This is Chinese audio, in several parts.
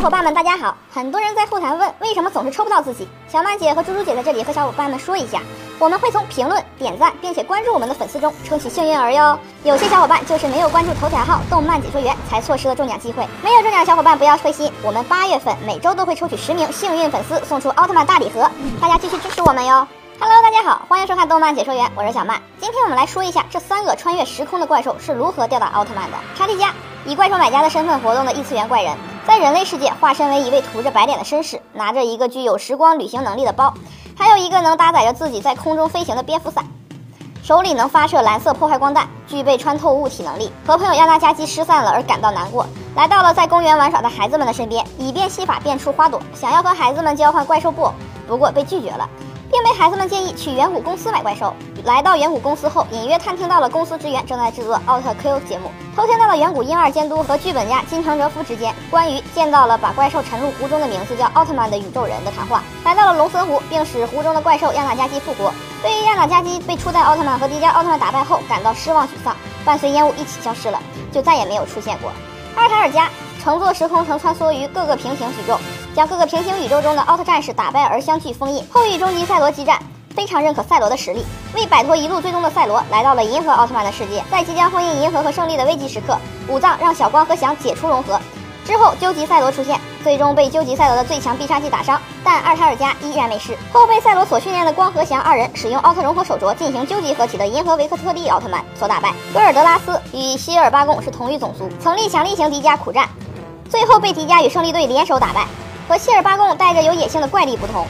伙伴们，大家好！很多人在后台问，为什么总是抽不到自己？小曼姐和猪猪姐在这里和小伙伴们说一下，我们会从评论、点赞并且关注我们的粉丝中抽取幸运儿哟。有些小伙伴就是没有关注头条号“动漫解说员”，才错失了中奖机会。没有中奖的小伙伴不要灰心，我们八月份每周都会抽取十名幸运粉丝，送出奥特曼大礼盒，大家继续支持我们哟。Hello，大家好，欢迎收看动漫解说员，我是小曼。今天我们来说一下这三个穿越时空的怪兽是如何吊打奥特曼的。查理加以怪兽买家的身份活动的异次元怪人，在人类世界化身为一位涂着白脸的绅士，拿着一个具有时光旅行能力的包，还有一个能搭载着自己在空中飞行的蝙蝠伞，手里能发射蓝色破坏光弹，具备穿透物体能力。和朋友亚纳加基失散了而感到难过，来到了在公园玩耍的孩子们的身边，以变戏法变出花朵，想要和孩子们交换怪兽布偶，不过被拒绝了。并被孩子们建议去远古公司买怪兽。来到远古公司后，隐约探听到了公司职员正在制作奥特 Q 节目，偷听到了远古婴儿监督和剧本家金城哲夫之间关于见到了把怪兽沉入湖中的名字叫奥特曼的宇宙人的谈话。来到了龙森湖，并使湖中的怪兽亚纳加基复活。对于亚纳加基被初代奥特曼和迪迦奥特曼打败后感到失望沮丧，伴随烟雾一起消失了，就再也没有出现过。阿尔塔尔加乘坐时空城穿梭于各个平行宇宙。将各个平行宇宙中的奥特战士打败而相继封印。后与终极赛罗激战，非常认可赛罗的实力。为摆脱一路追踪的赛罗，来到了银河奥特曼的世界。在即将封印银河和胜利的危急时刻，武藏让小光和翔解除融合之后，究极赛罗出现，最终被究极赛罗的最强必杀技打伤，但二塔尔加依然没事。后被赛罗所训练的光和翔二人使用奥特融合手镯进行究极合体的银河维克特利奥特曼所打败。戈尔德拉斯与希尔巴贡是同一种族，曾力强力型迪迦苦战，最后被迪迦与胜利队联手打败。和谢尔巴贡带着有野性的怪力不同，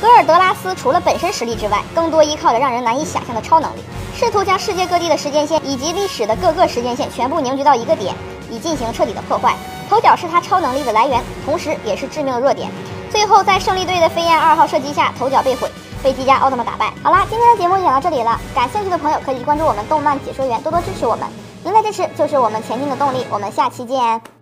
格尔德拉斯除了本身实力之外，更多依靠着让人难以想象的超能力，试图将世界各地的时间线以及历史的各个时间线全部凝聚到一个点，以进行彻底的破坏。头角是他超能力的来源，同时也是致命的弱点。最后在胜利队的飞燕二号射击下，头角被毁，被迪迦奥特曼打败。好啦，今天的节目就讲到这里了，感兴趣的朋友可以关注我们动漫解说员，多多支持我们。您的支持就是我们前进的动力。我们下期见。